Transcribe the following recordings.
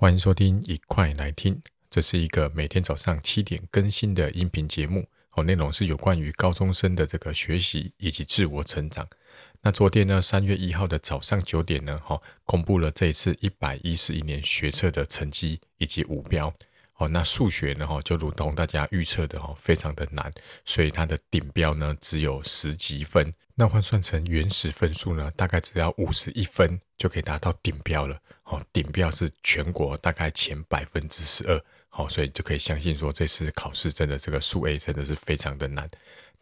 欢迎收听，一块来听。这是一个每天早上七点更新的音频节目。哦，内容是有关于高中生的这个学习以及自我成长。那昨天呢，三月一号的早上九点呢，哈，公布了这一次一百一十一年学测的成绩以及五标。哦，那数学呢，哈，就如同大家预测的，哈，非常的难，所以它的顶标呢只有十几分。那换算成原始分数呢，大概只要五十一分就可以达到顶标了。哦，顶标是全国大概前百分之十二。好，所以就可以相信说，这次考试真的这个数 A 真的是非常的难。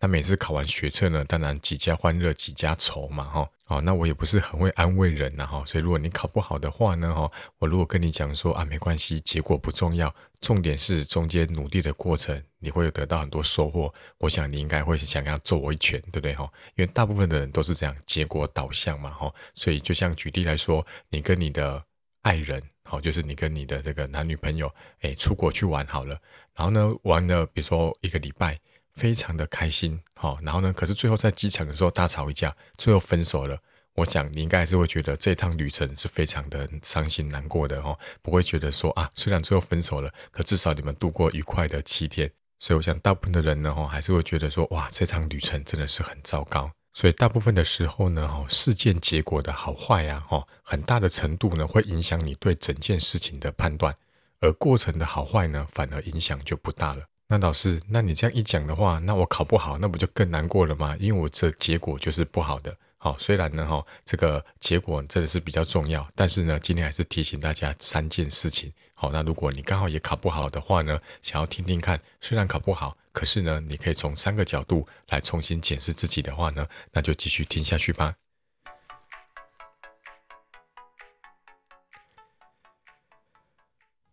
那每次考完学测呢，当然几家欢乐几家愁嘛，哈。哦，那我也不是很会安慰人呐，哈。所以如果你考不好的话呢，哈，我如果跟你讲说啊，没关系，结果不重要，重点是中间努力的过程，你会得到很多收获。我想你应该会想要揍我一拳，对不对，哈？因为大部分的人都是这样，结果导向嘛，哈。所以就像举例来说，你跟你的爱人。好，就是你跟你的这个男女朋友，哎，出国去玩好了，然后呢，玩了，比如说一个礼拜，非常的开心，好，然后呢，可是最后在机场的时候大吵一架，最后分手了。我想你应该还是会觉得这趟旅程是非常的伤心难过的哦，不会觉得说啊，虽然最后分手了，可至少你们度过愉快的七天。所以我想大部分的人呢，哈，还是会觉得说，哇，这趟旅程真的是很糟糕。所以大部分的时候呢，哈，事件结果的好坏呀，哈，很大的程度呢，会影响你对整件事情的判断，而过程的好坏呢，反而影响就不大了。那老师，那你这样一讲的话，那我考不好，那不就更难过了吗？因为我这结果就是不好的。好，虽然呢，哈，这个结果真的是比较重要，但是呢，今天还是提醒大家三件事情。好，那如果你刚好也考不好的话呢，想要听听看，虽然考不好，可是呢，你可以从三个角度来重新检视自己的话呢，那就继续听下去吧。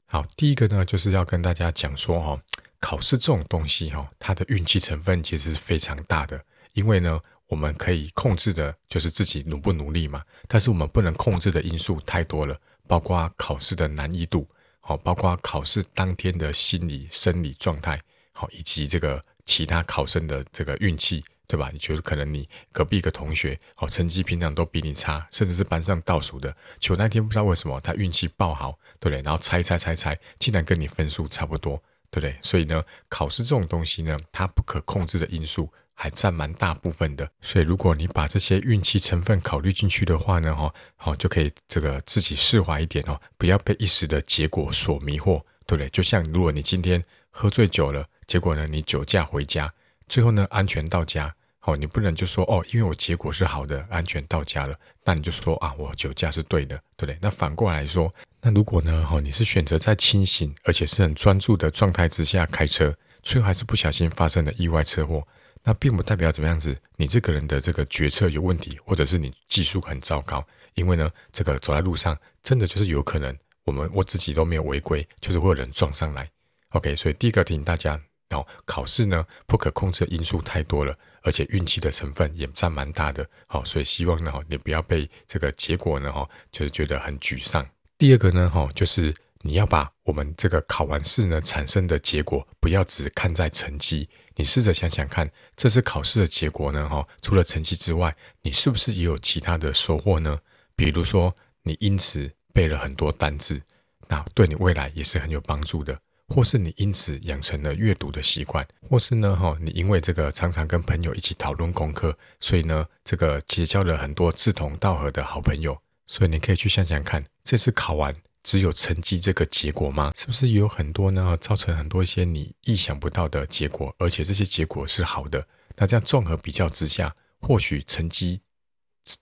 好，第一个呢，就是要跟大家讲说，哦，考试这种东西，哈，它的运气成分其实是非常大的，因为呢。我们可以控制的就是自己努不努力嘛，但是我们不能控制的因素太多了，包括考试的难易度，好，包括考试当天的心理生理状态，好，以及这个其他考生的这个运气，对吧？你觉得可能你隔壁一个同学，好，成绩平常都比你差，甚至是班上倒数的，就那天不知道为什么他运气爆好，对不对？然后猜猜猜猜，竟然跟你分数差不多，对不对？所以呢，考试这种东西呢，它不可控制的因素。还占蛮大部分的，所以如果你把这些运气成分考虑进去的话呢，哈，好就可以这个自己释怀一点哦，不要被一时的结果所迷惑，对不对？就像如果你今天喝醉酒了，结果呢你酒驾回家，最后呢安全到家，好，你不能就说哦，因为我结果是好的，安全到家了，那你就说啊，我酒驾是对的，对不对？那反过来说，那如果呢，哦，你是选择在清醒而且是很专注的状态之下开车，最后还是不小心发生了意外车祸。那并不代表怎么样子，你这个人的这个决策有问题，或者是你技术很糟糕。因为呢，这个走在路上，真的就是有可能，我们我自己都没有违规，就是会有人撞上来。OK，所以第一个提醒大家，哦，考试呢不可控制的因素太多了，而且运气的成分也占蛮大的。好，所以希望呢，你不要被这个结果呢，哈，就是觉得很沮丧。第二个呢，哈，就是你要把我们这个考完试呢产生的结果，不要只看在成绩。你试着想想看，这次考试的结果呢？哈，除了成绩之外，你是不是也有其他的收获呢？比如说，你因此背了很多单字，那对你未来也是很有帮助的；或是你因此养成了阅读的习惯；或是呢，哈，你因为这个常常跟朋友一起讨论功课，所以呢，这个结交了很多志同道合的好朋友。所以你可以去想想看，这次考完。只有成绩这个结果吗？是不是有很多呢？造成很多一些你意想不到的结果，而且这些结果是好的。那这样综合比较之下，或许成绩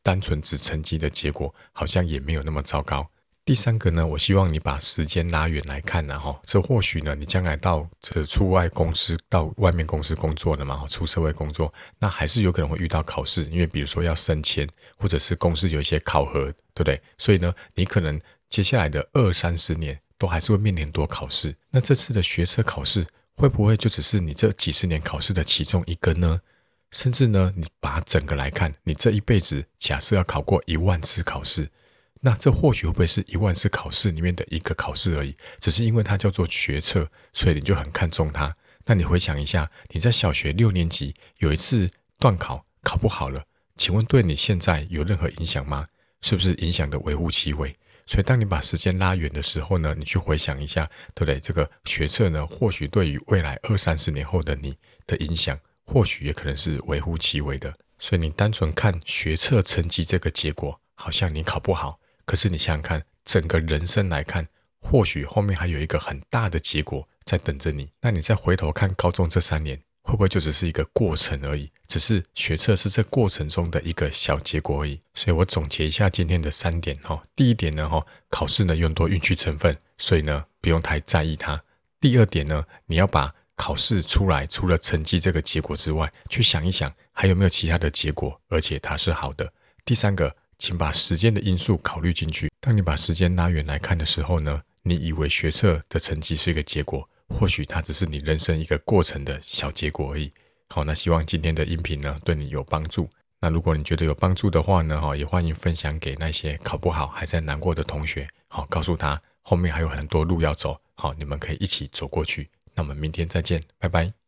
单纯指成绩的结果，好像也没有那么糟糕。第三个呢，我希望你把时间拉远来看，然后这或许呢，你将来到这出外公司到外面公司工作了嘛，出社会工作，那还是有可能会遇到考试，因为比如说要升迁，或者是公司有一些考核，对不对？所以呢，你可能。接下来的二三十年都还是会面临多考试，那这次的学车考试会不会就只是你这几十年考试的其中一个呢？甚至呢，你把整个来看，你这一辈子假设要考过一万次考试，那这或许会不会是一万次考试里面的一个考试而已？只是因为它叫做学测，所以你就很看重它。那你回想一下，你在小学六年级有一次段考考不好了，请问对你现在有任何影响吗？是不是影响的微乎其微？所以当你把时间拉远的时候呢，你去回想一下，对不对？这个学测呢，或许对于未来二三十年后的你的影响，或许也可能是微乎其微的。所以你单纯看学测成绩这个结果，好像你考不好。可是你想想看，整个人生来看，或许后面还有一个很大的结果在等着你。那你再回头看高中这三年，会不会就只是一个过程而已？只是学测是这过程中的一个小结果而已。所以我总结一下今天的三点哈。第一点呢哈，考试呢有很多运气成分，所以呢不用太在意它。第二点呢，你要把考试出来除了成绩这个结果之外，去想一想还有没有其他的结果，而且它是好的。第三个。请把时间的因素考虑进去。当你把时间拉远来看的时候呢，你以为学测的成绩是一个结果，或许它只是你人生一个过程的小结果而已。好，那希望今天的音频呢对你有帮助。那如果你觉得有帮助的话呢，哈，也欢迎分享给那些考不好还在难过的同学。好，告诉他后面还有很多路要走。好，你们可以一起走过去。那我们明天再见，拜拜。